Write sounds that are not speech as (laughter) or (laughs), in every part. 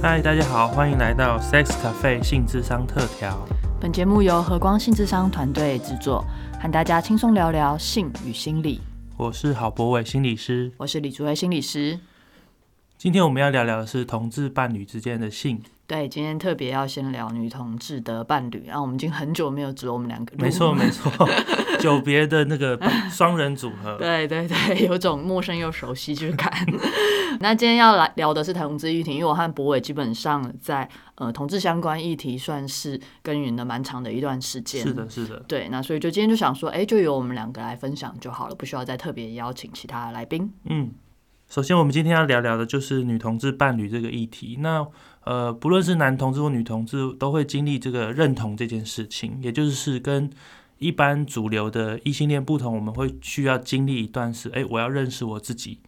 嗨，大家好，欢迎来到 Sex Cafe 性智商特调。本节目由和光性智商团队制作，和大家轻松聊聊性与心理。我是郝博伟心理师，我是李竹威心理师。今天我们要聊聊的是同志伴侣之间的性。对，今天特别要先聊女同志的伴侣，然后我们已经很久没有只有我们两个。没错没错，久别的那个 (laughs) 双人组合。对对对，有种陌生又熟悉之感。(laughs) 那今天要来聊的是同志议题，因为我和博伟基本上在呃同志相关议题算是耕耘了蛮长的一段时间。是的，是的。对，那所以就今天就想说，哎，就由我们两个来分享就好了，不需要再特别邀请其他来宾。嗯，首先我们今天要聊聊的就是女同志伴侣这个议题。那呃，不论是男同志或女同志，都会经历这个认同这件事情，也就是跟一般主流的异性恋不同，我们会需要经历一段是，哎，我要认识我自己。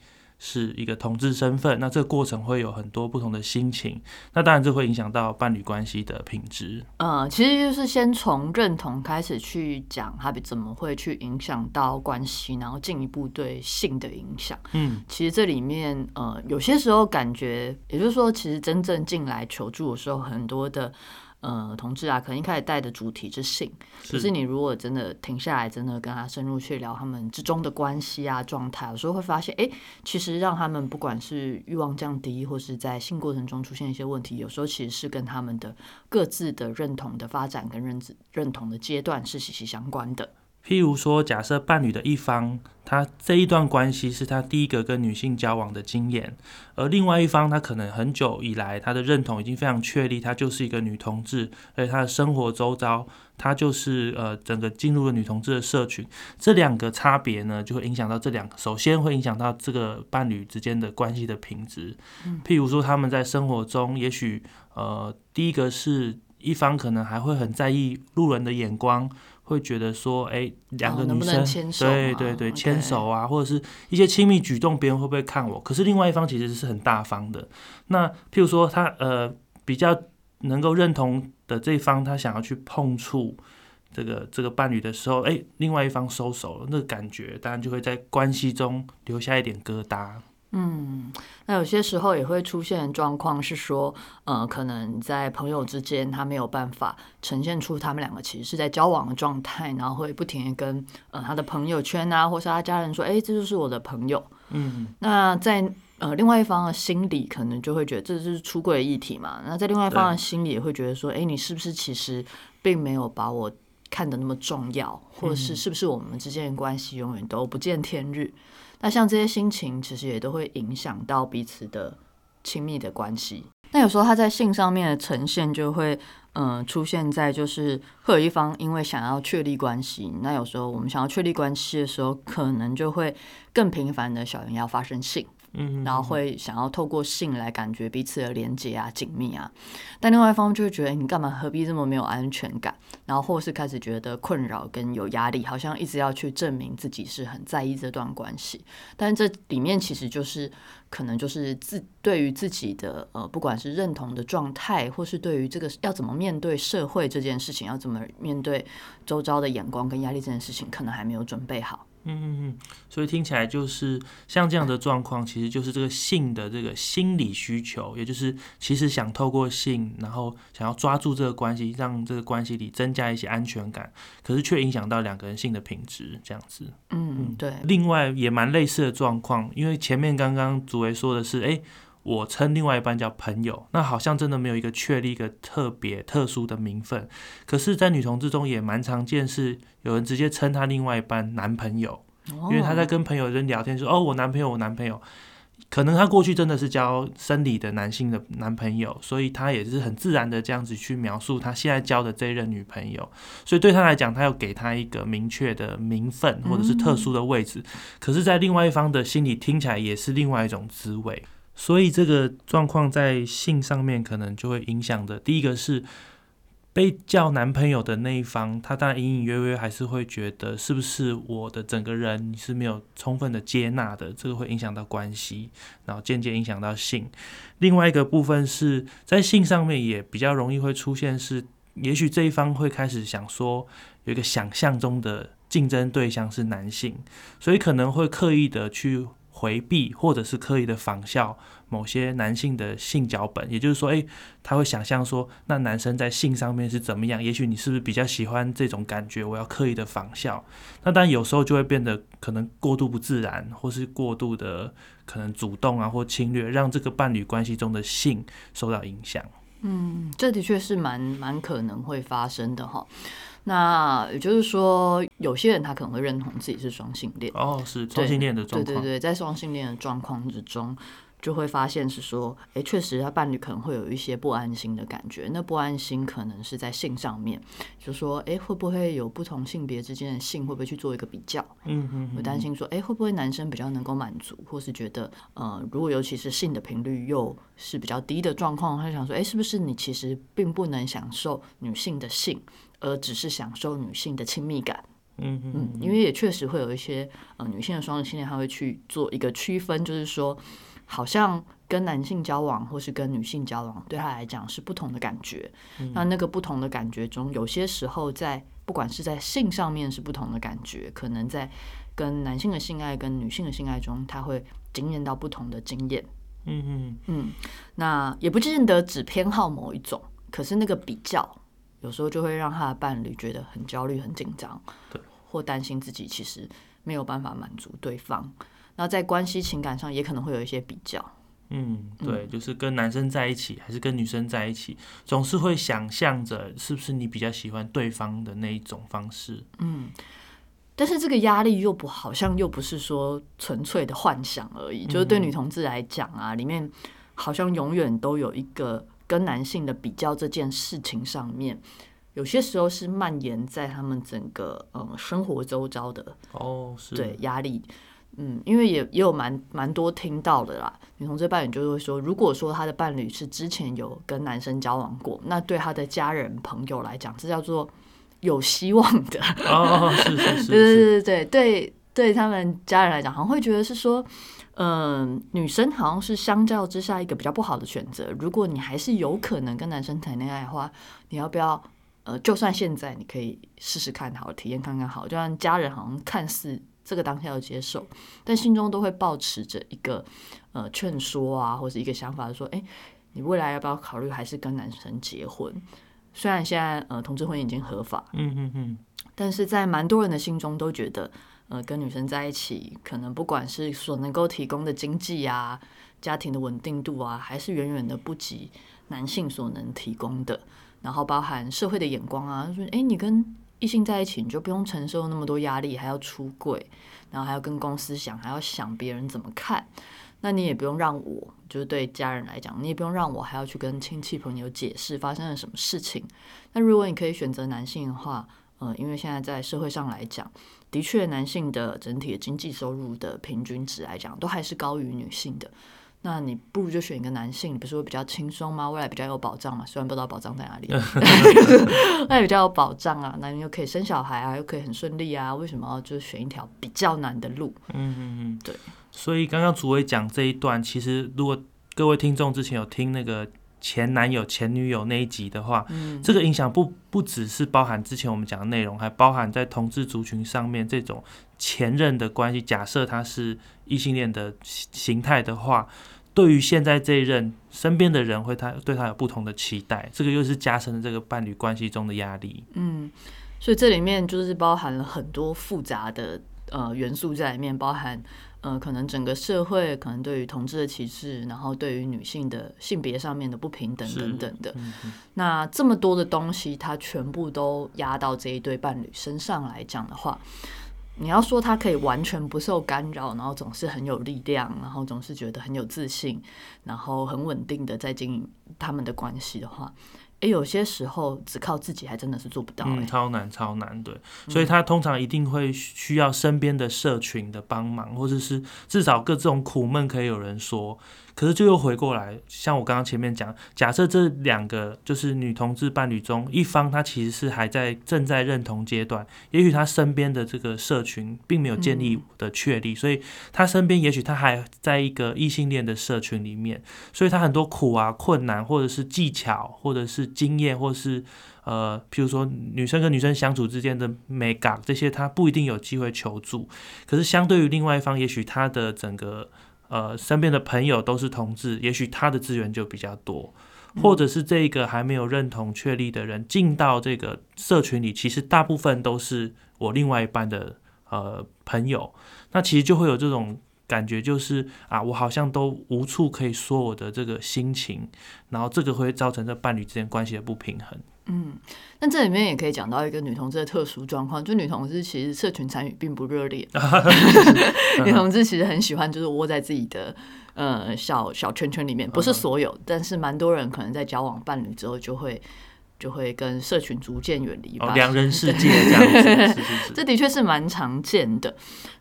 是一个同志身份，那这个过程会有很多不同的心情，那当然这会影响到伴侣关系的品质。呃，其实就是先从认同开始去讲，它怎么会去影响到关系，然后进一步对性的影响。嗯，其实这里面呃，有些时候感觉，也就是说，其实真正进来求助的时候，很多的。呃，同志啊，可能一开始带的主题是性，可是你如果真的停下来，真的跟他深入去聊他们之中的关系啊、状态，有时候会发现，哎，其实让他们不管是欲望降低，或是在性过程中出现一些问题，有时候其实是跟他们的各自的认同的发展跟认知认同的阶段是息息相关的。譬如说，假设伴侣的一方，他这一段关系是他第一个跟女性交往的经验，而另外一方，他可能很久以来他的认同已经非常确立，他就是一个女同志，而且他的生活周遭，他就是呃整个进入了女同志的社群。这两个差别呢，就会影响到这两个，首先会影响到这个伴侣之间的关系的品质。譬如说，他们在生活中，也许呃第一个是一方可能还会很在意路人的眼光。会觉得说，哎，两个女生，对对对，牵手啊，或者是一些亲密举动，别人会不会看我？可是另外一方其实是很大方的。那譬如说，他呃比较能够认同的这一方，他想要去碰触这个这个伴侣的时候，哎，另外一方收手了，那个感觉当然就会在关系中留下一点疙瘩。嗯，那有些时候也会出现状况，是说，呃，可能在朋友之间，他没有办法呈现出他们两个其实是在交往的状态，然后会不停的跟呃他的朋友圈啊，或是他家人说，哎，这就是我的朋友。嗯，那在呃另外一方的心里，可能就会觉得这就是出轨的议题嘛。那在另外一方的心里，也会觉得说，哎，你是不是其实并没有把我看得那么重要，或者是是不是我们之间的关系永远都不见天日？那像这些心情，其实也都会影响到彼此的亲密的关系。那有时候他在性上面的呈现，就会嗯出现在就是会有一方因为想要确立关系，那有时候我们想要确立关系的时候，可能就会更频繁的小人要发生性。嗯，然后会想要透过性来感觉彼此的连接啊、紧密啊，但另外一方就会觉得你干嘛何必这么没有安全感，然后或是开始觉得困扰跟有压力，好像一直要去证明自己是很在意这段关系，但这里面其实就是可能就是自对于自己的呃，不管是认同的状态，或是对于这个要怎么面对社会这件事情，要怎么面对周遭的眼光跟压力这件事情，可能还没有准备好。嗯嗯嗯，所以听起来就是像这样的状况，其实就是这个性的这个心理需求，也就是其实想透过性，然后想要抓住这个关系，让这个关系里增加一些安全感，可是却影响到两个人性的品质，这样子。嗯，对。另外也蛮类似的状况，因为前面刚刚祖维说的是，哎。我称另外一半叫朋友，那好像真的没有一个确立一个特别特殊的名分。可是，在女同志中也蛮常见，是有人直接称他另外一半男朋友，因为他在跟朋友人聊天说：“哦，我男朋友，我男朋友。”可能他过去真的是交生理的男性的男朋友，所以他也是很自然的这样子去描述他现在交的这一任女朋友。所以对他来讲，他要给他一个明确的名分或者是特殊的位置。可是，在另外一方的心里听起来也是另外一种滋味。所以这个状况在性上面可能就会影响的。第一个是被叫男朋友的那一方，他当然隐隐约约还是会觉得是不是我的整个人是没有充分的接纳的，这个会影响到关系，然后间接影响到性。另外一个部分是在性上面也比较容易会出现是，也许这一方会开始想说有一个想象中的竞争对象是男性，所以可能会刻意的去。回避或者是刻意的仿效某些男性的性脚本，也就是说，诶，他会想象说，那男生在性上面是怎么样？也许你是不是比较喜欢这种感觉？我要刻意的仿效，那当然有时候就会变得可能过度不自然，或是过度的可能主动啊或侵略，让这个伴侣关系中的性受到影响。嗯，这的确是蛮蛮可能会发生的哈。那也就是说，有些人他可能会认同自己是双性恋哦，是双性恋的状况。对对对，在双性恋的状况之中，就会发现是说，哎，确实他伴侣可能会有一些不安心的感觉。那不安心可能是在性上面，就说，哎，会不会有不同性别之间的性会不会去做一个比较？嗯嗯，会担心说，哎，会不会男生比较能够满足，或是觉得，呃，如果尤其是性的频率又是比较低的状况，他想说，哎，是不是你其实并不能享受女性的性？而只是享受女性的亲密感，嗯嗯，因为也确实会有一些呃女性的双性恋，他会去做一个区分，就是说，好像跟男性交往或是跟女性交往，对他来讲是不同的感觉。那那个不同的感觉中，有些时候在不管是在性上面是不同的感觉，可能在跟男性的性爱跟女性的性爱中，他会经验到不同的经验。嗯嗯嗯，那也不见得只偏好某一种，可是那个比较。有时候就会让他的伴侣觉得很焦虑、很紧张，对，或担心自己其实没有办法满足对方。那在关系情感上也可能会有一些比较。嗯，对，就是跟男生在一起还是跟女生在一起，总是会想象着是不是你比较喜欢对方的那一种方式。嗯，但是这个压力又不好像又不是说纯粹的幻想而已，就是对女同志来讲啊，里面好像永远都有一个。跟男性的比较这件事情上面，有些时候是蔓延在他们整个嗯生活周遭的哦，是对压力，嗯，因为也也有蛮蛮多听到的啦。女同志伴侣就会说，如果说他的伴侣是之前有跟男生交往过，那对他的家人朋友来讲，这叫做有希望的哦，是是是，对对对对对，对他们家人来讲，好像会觉得是说。嗯，女生好像是相较之下一个比较不好的选择。如果你还是有可能跟男生谈恋爱的话，你要不要？呃，就算现在你可以试试看，好体验看看好。就让家人好像看似这个当下要接受，但心中都会保持着一个呃劝说啊，或者一个想法，说：哎，你未来要不要考虑还是跟男生结婚？虽然现在呃同志婚姻已经合法，嗯嗯嗯，但是在蛮多人的心中都觉得。呃，跟女生在一起，可能不管是所能够提供的经济啊、家庭的稳定度啊，还是远远的不及男性所能提供的。然后包含社会的眼光啊，说，哎，你跟异性在一起，你就不用承受那么多压力，还要出柜，然后还要跟公司想，还要想别人怎么看。那你也不用让我，就是对家人来讲，你也不用让我还要去跟亲戚朋友解释发生了什么事情。那如果你可以选择男性的话，呃，因为现在在社会上来讲。的确，男性的整体的经济收入的平均值来讲，都还是高于女性的。那你不如就选一个男性，不是会比较轻松吗？未来比较有保障嘛？虽然不知道保障在哪里，(laughs) 那比较有保障啊，那你又可以生小孩啊，又可以很顺利啊。为什么要就是选一条比较难的路？嗯嗯嗯，对。所以刚刚主委讲这一段，其实如果各位听众之前有听那个。前男友、前女友那一集的话，这个影响不不只是包含之前我们讲的内容，还包含在同志族群上面这种前任的关系。假设他是异性恋的形态的话，对于现在这一任身边的人会他对他有不同的期待，这个又是加深了这个伴侣关系中的压力。嗯，所以这里面就是包含了很多复杂的呃元素在里面，包含。呃，可能整个社会可能对于同志的歧视，然后对于女性的性别上面的不平等等等的，那这么多的东西，它全部都压到这一对伴侣身上来讲的话，你要说他可以完全不受干扰，然后总是很有力量，然后总是觉得很有自信，然后很稳定的在经营他们的关系的话。诶，有些时候只靠自己还真的是做不到，嗯，超难超难，对，所以他通常一定会需要身边的社群的帮忙，或者是至少各这种苦闷可以有人说。可是就又回过来，像我刚刚前面讲，假设这两个就是女同志伴侣中一方，她其实是还在正在认同阶段，也许她身边的这个社群并没有建立的确立，所以她身边也许她还在一个异性恋的社群里面，所以她很多苦啊、困难，或者是技巧，或者是经验，或是呃，譬如说女生跟女生相处之间的美感这些，她不一定有机会求助。可是相对于另外一方，也许她的整个呃身边的朋友都是同志，也许他的资源就比较多。或者是这个还没有认同确立的人进到这个社群里，其实大部分都是我另外一半的呃朋友，那其实就会有这种感觉，就是啊，我好像都无处可以说我的这个心情，然后这个会造成这伴侣之间关系的不平衡。嗯，那这里面也可以讲到一个女同志的特殊状况，就女同志其实社群参与并不热烈，(laughs) 女同志其实很喜欢就是窝在自己的。呃，小小圈圈里面不是所有，但是蛮多人可能在交往伴侣之后，就会就会跟社群逐渐远离吧，两人世界这样子。(laughs) 这的确是蛮常见的。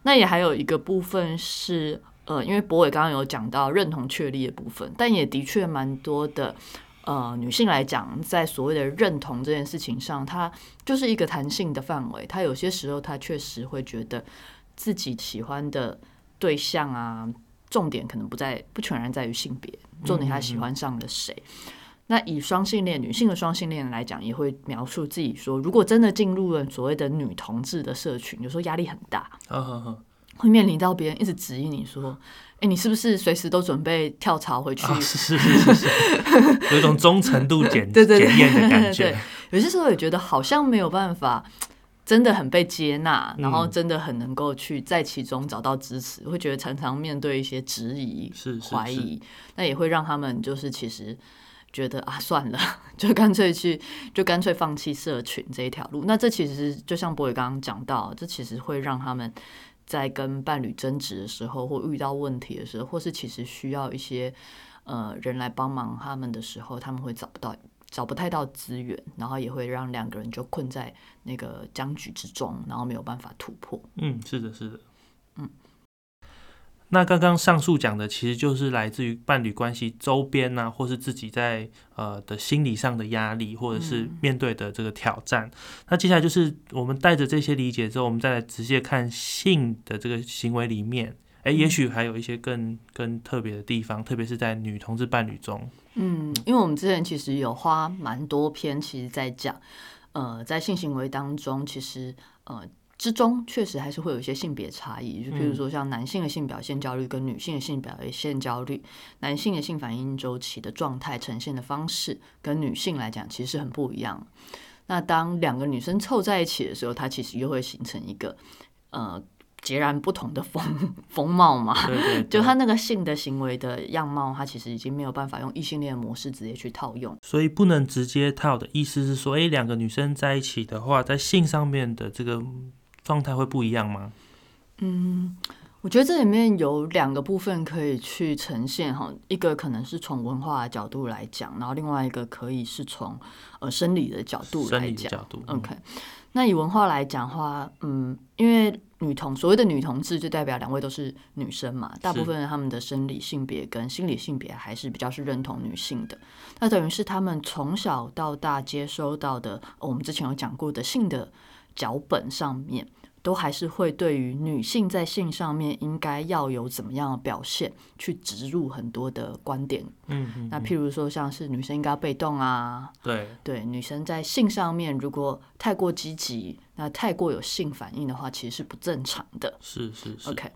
那也还有一个部分是，呃，因为博伟刚刚有讲到认同确立的部分，但也的确蛮多的。呃，女性来讲，在所谓的认同这件事情上，她就是一个弹性的范围。她有些时候，她确实会觉得自己喜欢的对象啊。重点可能不在，不全然在于性别，重点她喜欢上了谁。那以双性恋女性的双性恋来讲，也会描述自己说，如果真的进入了所谓的女同志的社群，有时候压力很大，会面临到别人一直质疑你说，哎，你是不是随时都准备跳槽回去？是是是是，有一种忠诚度检 (laughs) 检验的感觉。(laughs) 有些时候也觉得好像没有办法。真的很被接纳，然后真的很能够去在其中找到支持，会觉得常常面对一些质疑、怀疑，那也会让他们就是其实觉得啊，算了，(laughs) 就干脆去，就干脆放弃社群这一条路。那这其实就像博伟刚刚讲到，这其实会让他们在跟伴侣争执的时候，或遇到问题的时候，或是其实需要一些呃人来帮忙他们的时候，他们会找不到。找不太到资源，然后也会让两个人就困在那个僵局之中，然后没有办法突破。嗯，是的，是的，那刚刚上述讲的，其实就是来自于伴侣关系周边呢，或是自己在呃的心理上的压力，或者是面对的这个挑战。那接下来就是我们带着这些理解之后，我们再来直接看性的这个行为里面。哎，也许还有一些更更特别的地方，特别是在女同志伴侣中。嗯，因为我们之前其实有花蛮多篇，其实在讲，呃，在性行为当中，其实呃之中确实还是会有一些性别差异。就比如说像男性的性表现焦虑跟女性的性表现焦虑，男性的性反应周期的状态呈现的方式，跟女性来讲其实是很不一样。那当两个女生凑在一起的时候，它其实又会形成一个呃。截然不同的风风貌嘛，(laughs) 就他那个性的行为的样貌，他其实已经没有办法用异性恋模式直接去套用，所以不能直接套的意思是说，哎，两个女生在一起的话，在性上面的这个状态会不一样吗？嗯，我觉得这里面有两个部分可以去呈现哈，一个可能是从文化的角度来讲，然后另外一个可以是从呃生理的角度来讲。OK，那以文化来讲话，嗯，因为。女同所谓的女同志，就代表两位都是女生嘛。大部分人他们的生理性别跟心理性别还是比较是认同女性的。那等于是他们从小到大接收到的，我们之前有讲过的性的脚本上面。都还是会对于女性在性上面应该要有怎么样的表现，去植入很多的观点。嗯，那譬如说，像是女生应该被动啊，对对，女生在性上面如果太过积极，那太过有性反应的话，其实是不正常的。是是是。OK，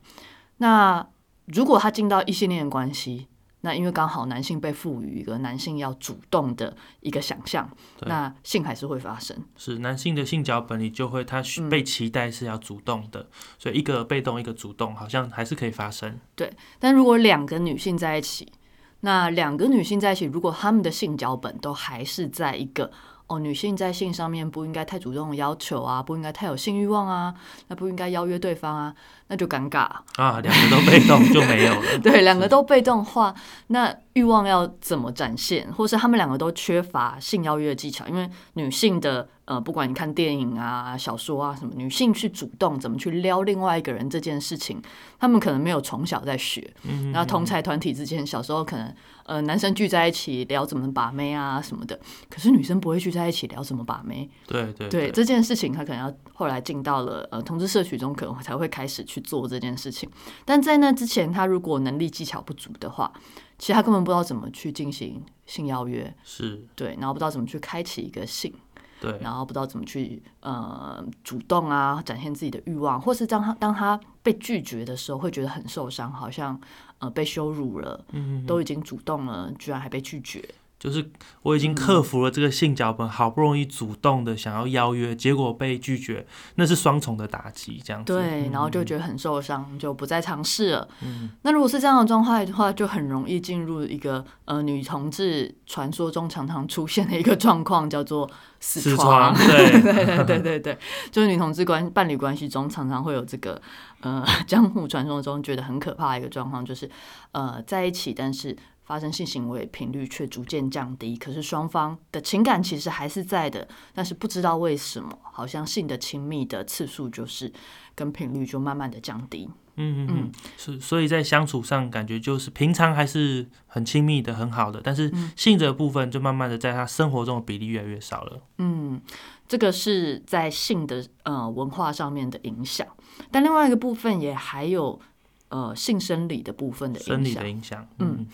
那如果他进到异性恋关系。那因为刚好男性被赋予一个男性要主动的一个想象，那性还是会发生。是男性的性脚本里就会他被期待是要主动的，所以一个被动一个主动好像还是可以发生。对，但如果两个女性在一起，那两个女性在一起，如果她们的性脚本都还是在一个。哦，女性在性上面不应该太主动要求啊，不应该太有性欲望啊，那不应该邀约对方啊，那就尴尬啊，两个都被动就没有了。(laughs) 对，两个都被动化，那欲望要怎么展现？或是他们两个都缺乏性邀约的技巧，因为女性的。呃，不管你看电影啊、小说啊什么，女性去主动怎么去撩另外一个人这件事情，他们可能没有从小在学。嗯，然后同才团体之间，小时候可能呃男生聚在一起聊怎么把妹啊什么的，可是女生不会聚在一起聊怎么把妹。对对对，这件事情他可能要后来进到了呃同志社区中，可能才会开始去做这件事情。但在那之前，他如果能力技巧不足的话，其实他根本不知道怎么去进行性邀约，是对，然后不知道怎么去开启一个性，对，然后不知道怎么去呃主动啊，展现自己的欲望，或是当他当他被拒绝的时候，会觉得很受伤，好像呃被羞辱了，嗯，都已经主动了，居然还被拒绝。就是我已经克服了这个性脚本，好不容易主动的想要邀约，结果被拒绝，那是双重的打击，这样子。对，嗯然后就觉得很受伤，就不再尝试了。嗯那如果是这样的状态的话，就很容易进入一个呃女同志传说中常常出现的一个状况，叫做死死床。床，对对 (laughs) 对对对对，就是女同志关伴侣关系中常常会有这个呃 (laughs) 江湖传说中觉得很可怕的一个状况，就是呃在一起，但是发生性行为频率却逐渐降低，可是双方的情感其实还是在的，但是不知道为什么，好像性的亲密的次数就是跟频率就慢慢的降低。嗯嗯嗯，是，所以在相处上感觉就是平常还是很亲密的、很好的，但是性这个部分就慢慢的在他生活中的比例越来越少了。嗯，这个是在性的呃文化上面的影响，但另外一个部分也还有呃性生理的部分的影响生理的。影响，嗯嗯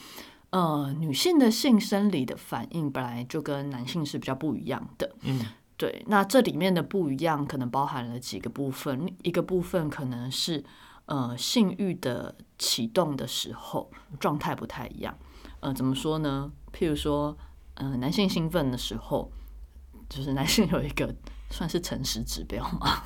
呃，女性的性生理的反应本来就跟男性是比较不一样的。嗯对，那这里面的不一样可能包含了几个部分，一个部分可能是呃性欲的启动的时候状态不太一样。呃，怎么说呢？譬如说，呃，男性兴奋的时候，就是男性有一个算是诚实指标嘛，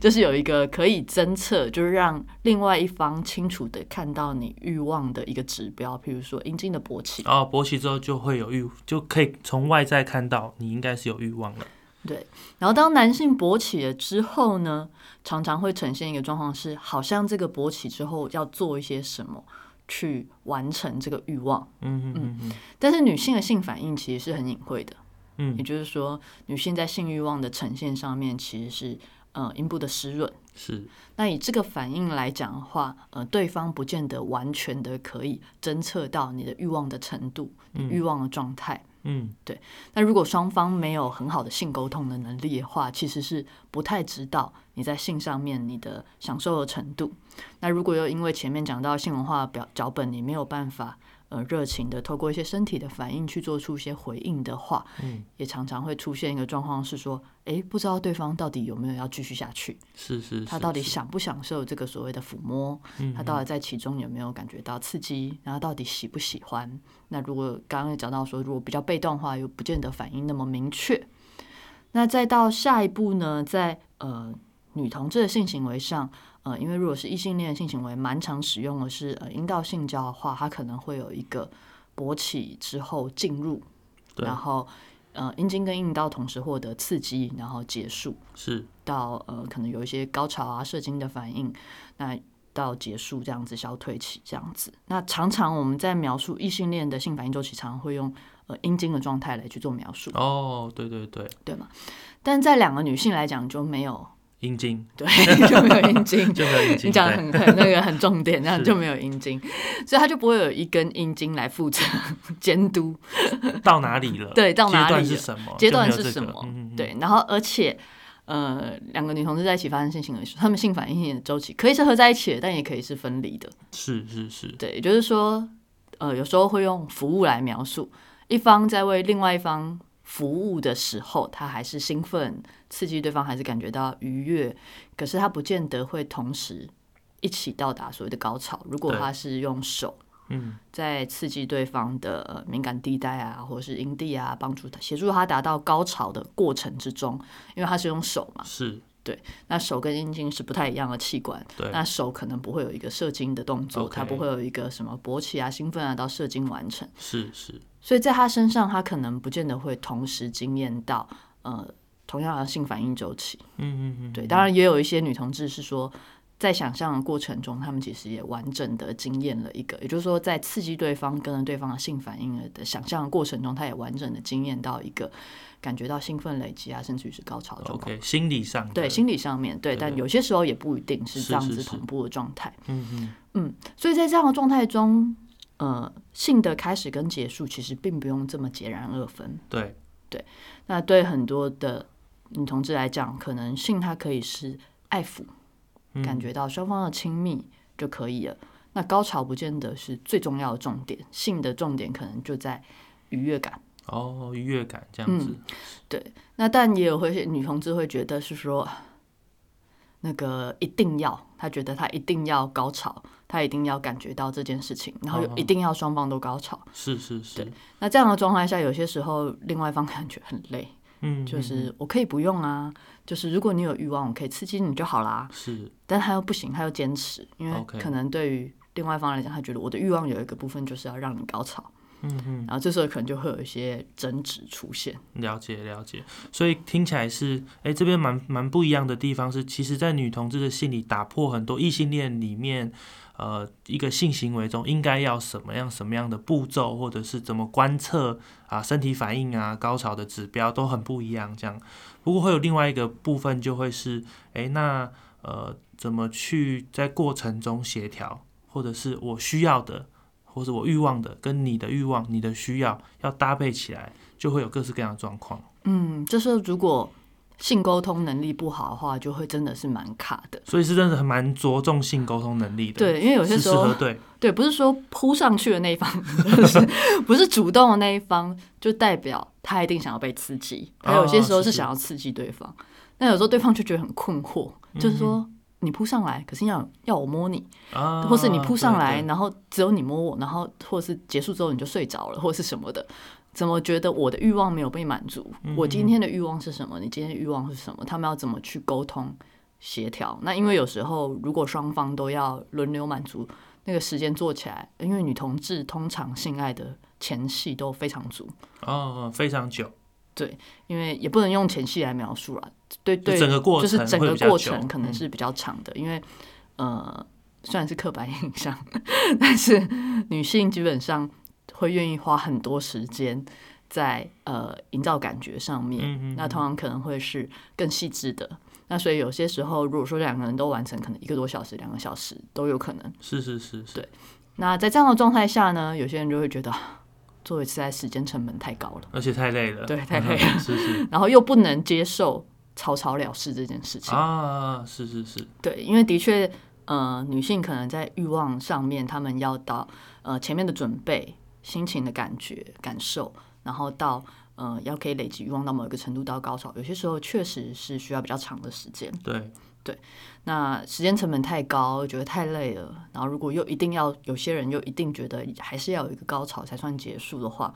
就是有一个可以侦测，就是让另外一方清楚的看到你欲望的一个指标，譬如说阴茎的勃起。啊勃起之后就会有欲，就可以从外在看到你应该是有欲望了。对，然后当男性勃起了之后呢，常常会呈现一个状况是，好像这个勃起之后要做一些什么去完成这个欲望，嗯嗯嗯嗯但是女性的性反应其实是很隐晦的，嗯也嗯，就是说，女性在性欲望的呈现上面其实是呃阴部的湿润。是那以这个反应来讲的话，呃，对方不见得完全的可以侦测到你的欲望的程度、你欲望的状态。嗯对那如果双方没有很好的性沟通的能力的话，其实是不太知道你在性上面你的享受的程度。那如果又因为前面讲到性文化表脚本，你没有办法呃热情的透过一些身体的反应去做出一些回应的话，嗯，也常常会出现一个状况是说，诶，不知道对方到底有没有要继续下去，是是，他到底享不享受这个所谓的抚摸，嗯他到底在其中有没有感觉到刺激，然后到底喜不喜欢？那如果刚刚也讲到说，如果比较被动的话，又不见得反应那么明确。那再到下一步呢，在呃女同志的性行为上，呃，因为如果是异性恋性行为，蛮常使用的是呃阴道性交的话，它可能会有一个勃起之后进入，然后呃阴茎跟阴道同时获得刺激，然后结束。是到呃可能有一些高潮啊、射精的反应，那到结束这样子消退期这样子。那常常我们在描述异性恋的性反应周期，常常会用呃阴茎的状态来去做描述，哦，对对对，对嘛？但在两个女性来讲就没有，阴茎 (laughs) 对，就没有阴茎。就没有阴茎，你讲的很很那个很重点，这样 (laughs) 就没有阴茎，所以他就不会有一根阴茎来负责监督，到哪里了？(laughs) 对，到哪阶段里了是什么？阶段是什么？对，然后而且呃，两个女同志在一起发生性行为时，她们性反应的周期可以是合在一起的，但也可以是分离的。是是是，对，也就是说，呃，有时候会用服务来描述，一方在为另外一方服务的时候，他还是兴奋、刺激对方，还是感觉到愉悦，可是他不见得会同时一起到达所谓的高潮。如果他是用手嗯在刺激对方的呃敏感地带啊，或者是阴蒂啊，帮助他协助他达到高潮的过程之中，因为他是用手嘛，是，那手跟阴茎是不太一样的器官，对那手可能不会有一个射精的动作它不会有一个什么勃起啊、兴奋啊到射精完成，是是，所以在他身上，他可能不见得会同时经验到呃同样的性反应周期。嗯嗯嗯，对，当然也有一些女同志是说，在想象的过程中，他们其实也完整的经验了一个，也就是说，在刺激对方跟着对方的性反应的想象的过程中，他也完整的经验到一个感觉到兴奋累积啊，甚至于是高潮的状况。OK，心理上对，心理上面对，但有些时候也不一定是这样子同步的状态。嗯嗯嗯，所以在这样的状态中，呃，性的开始跟结束其实并不用这么截然二分。对，那对很多的女同志来讲，可能性它可以是爱抚，感觉到双方的亲密就可以了。那高潮不见得是最重要的重点，性的重点可能就在愉悦感。哦，愉悦感这样子。对，那但也有会女同志会觉得是说，那个一定要，她觉得她一定要高潮，她一定要感觉到这件事情，然后一定要双方都高潮。是是是。那这样的状态下，有些时候另外一方感觉很累。嗯，就是我可以不用啊，就是如果你有欲望，我可以刺激你就好啦。是，但他又不行，他又坚持，因为可能对于另外一方来讲，他觉得我的欲望有一个部分就是要让你高潮。嗯嗯，然后这时候可能就会有一些争执出现。了解了解，所以听起来是，哎，这边蛮蛮不一样的地方是，其实，在女同志的心里打破很多异性恋里面。呃，一个性行为中应该要什么样、什么样的步骤，或者是怎么观测啊，身体反应啊，高潮的指标都很不一样。这样，不过会有另外一个部分，就会是，哎，那呃，怎么去在过程中协调，或者是我需要的，或者我欲望的，跟你的欲望、你的需要要搭配起来，就会有各式各样的状况。嗯，就是如果。性沟通能力不好的话，就会真的是蛮卡的。所以是真的蛮着重性沟通能力的。对，因为有些时候，对对，不是说扑上去的那一方，(laughs) 不是不是主动的那一方，就代表他一定想要被刺激。他有些时候是想要刺激对方，但有时候对方就觉得很困惑，就是说你扑上来，可是要要我摸你，或是你扑上来，然后只有你摸我，然后或是结束之后你就睡着了，或是什么的。怎么觉得我的欲望没有被满足？我今天的欲望是什么？你今天的欲望是什么？他们要怎么去沟通协调？那因为有时候如果双方都要轮流满足，那个时间做起来，因为女同志通常性爱的前戏都非常足哦，非常久。对，因为也不能用前戏来描述了。对对，整个过程就是整个过程可能是比较长的，因为呃，虽然是刻板印象，(laughs) 但是女性基本上。会愿意花很多时间在呃营造感觉上面，那通常可能会是更细致的。那所以有些时候，如果说两个人都完成，可能一个多小时、两个小时都有可能。是是是，对。那在这样的状态下呢，有些人就会觉得做一次在时间成本太高了，而且太累了。对，(laughs) 太累了。是是。然后又不能接受草草了事这件事情啊，是是是。对，因为的确，呃，女性可能在欲望上面，她们要到呃前面的准备。心情的感觉、感受，然后到呃，要可以累积欲望到某一个程度到高潮，有些时候确实是需要比较长的时间。对对，那时间成本太高，觉得太累了。然后如果又一定要，有些人又一定觉得还是要有一个高潮才算结束的话，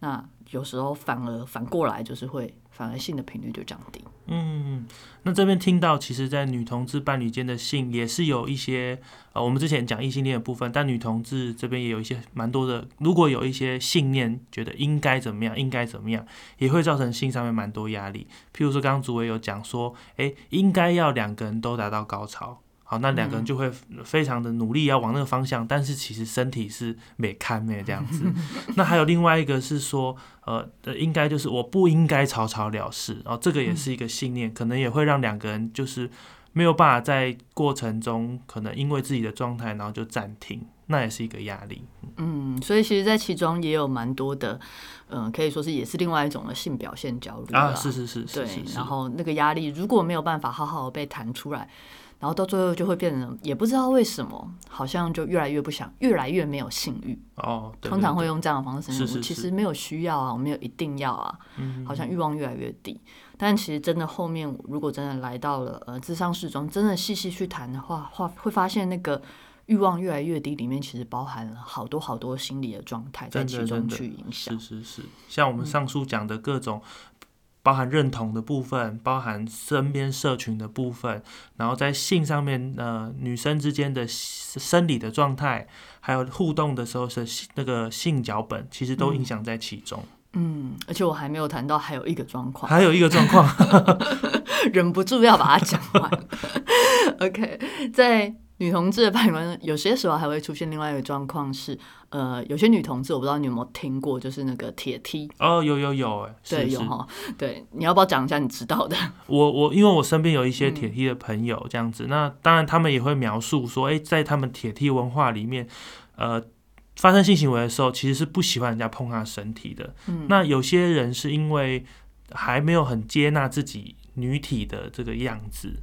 那有时候反而反过来就是会。反而性的频率就降低。嗯，那这边听到，其实，在女同志伴侣间的性也是有一些，呃，我们之前讲异性恋的部分，但女同志这边也有一些蛮多的。如果有一些信念，觉得应该怎么样，应该怎么样，也会造成性上面蛮多压力。譬如说，刚刚主委有讲说，哎，应该要两个人都达到高潮。好，那两个人就会非常的努力要往那个方向，但是其实身体是没看没这样子。(laughs) 那还有另外一个是说，呃，应该就是我不应该草草了事，然后这个也是一个信念，可能也会让两个人就是没有办法在过程中，可能因为自己的状态，然后就暂停，那也是一个压力。嗯，所以其实，在其中也有蛮多的，嗯，可以说是也是另外一种的性表现焦虑啊，是是是，对，然后那个压力如果没有办法好好的被弹出来。然后到最后就会变成，也不知道为什么，好像就越来越不想，越来越没有性欲。哦，通常会用这样的方式。是是其实没有需要啊，我没有一定要啊。嗯。好像欲望越来越低，但其实真的后面，如果真的来到了呃智商室中，真的细细去谈的话，话会发现那个欲望越来越低，里面其实包含了好多好多心理的状态在其中去影响。是是是，像我们上述讲的各种。包含认同的部分，包含身边社群的部分，然后在性上面，呃，女生之间的生理的状态，还有互动的时候是那个性脚本，其实都影响在其中。嗯，而且我还没有谈到还有一个状况，还有一个状况，(laughs) 忍不住要把它讲完。OK，在。女同志的伴侣有些时候还会出现另外一个状况是，呃，有些女同志我不知道你有没有听过，就是那个铁梯哦，有有有，哎，对，有哈，对，你要不要讲一下你知道的？(laughs) 我我因为我身边有一些铁梯的朋友这样子，那当然他们也会描述说，哎，在他们铁梯文化里面，呃，发生性行为的时候其实是不喜欢人家碰他身体的。嗯，那有些人是因为还没有很接纳自己女体的这个样子。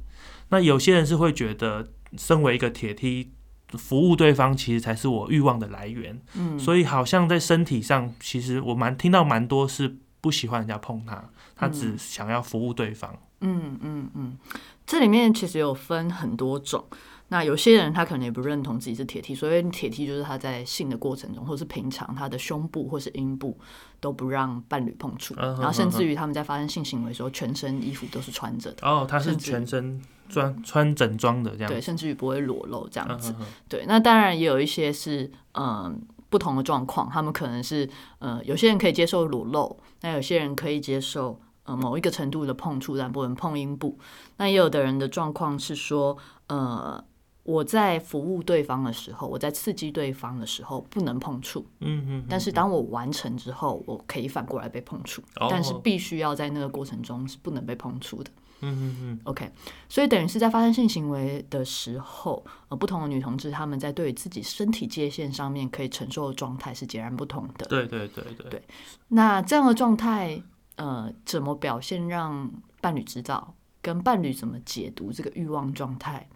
那有些人是会觉得，身为一个铁梯，服务对方其实才是我欲望的来源。嗯，所以好像在身体上，其实我蛮听到蛮多是不喜欢人家碰他，他只想要服务对方。嗯嗯嗯，这里面其实有分很多种。那有些人他可能也不认同自己是铁梯，所以铁梯就是他在性的过程中，或是平常他的胸部或是阴部都不让伴侣碰触，嗯然后甚至于他们在发生性行为的时候，全身衣服都是穿着的，哦，他是全身穿穿整装的这样对，甚至于不会裸露这样子。对，那当然也有一些是嗯不同的状况，他们可能是呃有些人可以接受裸露，那有些人可以接受呃某一个程度的碰触，但不能碰阴部。那也有的人的状况是说，呃我在服务对方的时候，我在刺激对方的时候不能碰触，嗯嗯，但是当我完成之后，我可以反过来被碰触，但是哦必须要在那个过程中是不能被碰触的。嗯嗯嗯，OK，所以等于是在发生性行为的时候，呃，不同的女同志她们在对于自己身体界限上面可以承受的状态是截然不同的。对对对对对那这样的状态，呃，怎么表现让伴侣知道，跟伴侣怎么解读这个欲望状态，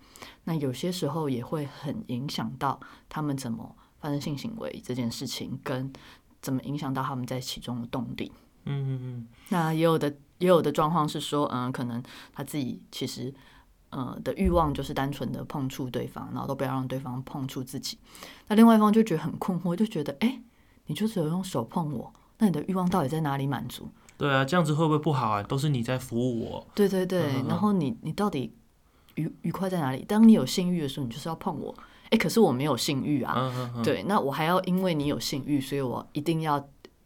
那有些时候也会很影响到他们怎么发生性行为这件事情，跟怎么影响到他们在其中的动力。嗯嗯嗯，那也有的也有的状况是说，嗯，可能他自己其实呃的欲望就是单纯的碰触对方，然后都不要让对方碰触自己。那另外一方就觉得很困惑，就觉得哎、诶你就只有用手碰我，那你的欲望到底在哪里满足？对啊，这样子会不会不好啊？都是你在服务我。对对对，然后你你到底愉愉快在哪里？当你有性欲的时候，你就是要碰我。哎、可是我没有性欲啊。嗯嗯嗯，对，那我还要因为你有性欲，所以我一定要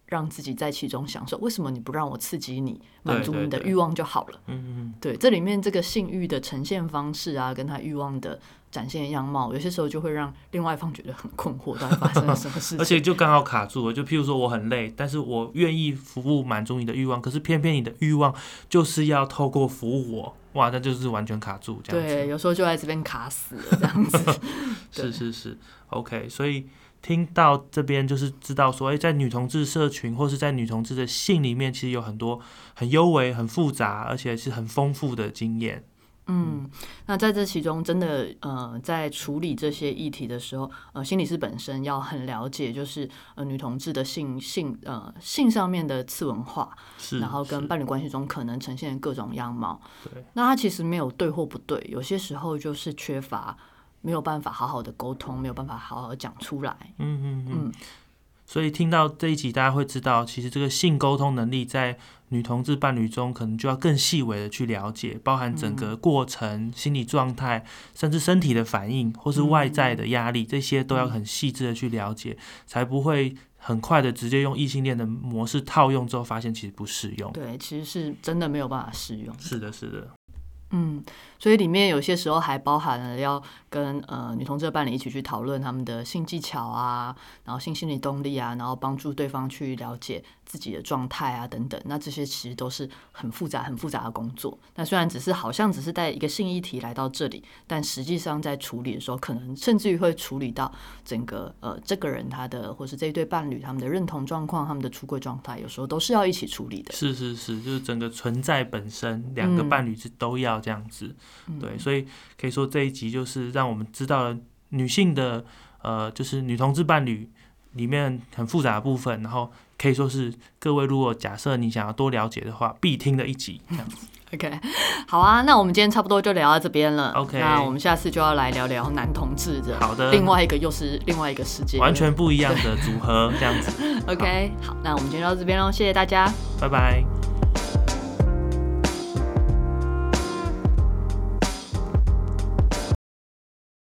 让自己在其中享受。为什么你不让我刺激你，满足你的欲望就好了？嗯嗯对，这里面这个性欲的呈现方式啊，跟他欲望的展现样貌，有些时候就会让另外一方觉得很困惑，到底发生了什么事嗯，情？(laughs) 而且就刚好卡住了。就譬如说我很累，但是我愿意服务满足你的欲望，可是偏偏你的欲望就是要透过服务我，哇，那就是完全卡住这样子。对，有时候就在这边卡死了这样子。(laughs) (laughs) 是是是，OK，所以听到这边就是知道说，哎、在女同志社群或是在女同志的性里面，其实有很多很优微、很复杂，而且是很丰富的经验。嗯，那在这其中，真的呃，在处理这些议题的时候，呃，心理师本身要很了解，就是呃女同志的性性呃性上面的次文化，是，然后跟伴侣关系中可能呈现的各种样貌。对，那它其实没有对或不对，有些时候就是缺乏，没有办法好好的沟通，没有办法好好讲出来。嗯嗯嗯。嗯，所以听到这一集，大家会知道，其实这个性沟通能力在女同志伴侣中，可能就要更细微的去了解，包含整个过程、心理状态，甚至身体的反应，或是外在的压力，这些都要很细致的去了解，才不会很快的直接用异性恋的模式套用之后，发现其实不适用。对，其实是真的没有办法适用。是的，是的，嗯，所以里面有些时候还包含了要跟呃女同志的伴侣一起去讨论他们的性技巧啊，然后性心理动力啊，然后帮助对方去了解自己的状态啊等等。那这些其实都是很复杂、很复杂的工作。那虽然只是好像只是带一个性议题来到这里，但实际上在处理的时候，可能甚至于会处理到整个呃这个人他的或是这一对伴侣他们的认同状况、他们的出柜状态，有时候都是要一起处理的。是是是，就是整个存在本身，两个嗯伴侣是都要这样子。对，所以可以说这一集就是让我们知道了女性的呃，就是女同志伴侣里面很复杂的部分，然后可以说是各位如果假设你想要多了解的话，必听的一集这样子。OK，好啊，那我们今天差不多就聊到这边了。OK 那我们下次就要来聊聊男同志的，好的另外一个又是另外一个世界，完全不一样的组合这样子。(laughs) OK。好，那我们今天就到这边喽，谢谢大家。拜拜。